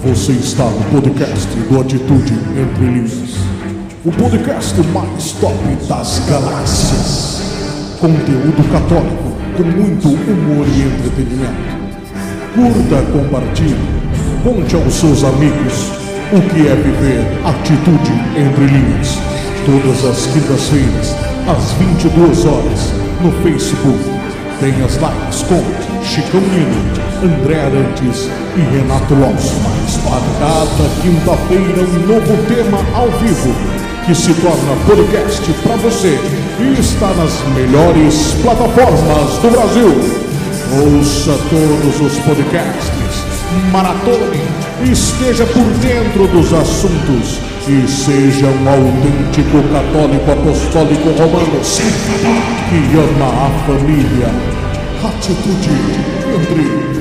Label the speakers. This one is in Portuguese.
Speaker 1: Você está no podcast do Atitude Entre Linhas. O podcast mais top das galáxias. Conteúdo católico com muito humor e entretenimento. Curta, compartilhe, conte aos seus amigos o que é viver Atitude Entre Linhas. Todas as quintas-feiras, às 22 horas, no Facebook. Tem as lives com Chicão Nino, André Arantes e Renato Lopes. Mas para cada quinta-feira um novo tema ao vivo que se torna podcast para você e está nas melhores plataformas do Brasil. Ouça todos os podcasts, maratone, esteja por dentro dos assuntos e seja um autêntico católico apostólico romano que ama a família. Atitude entre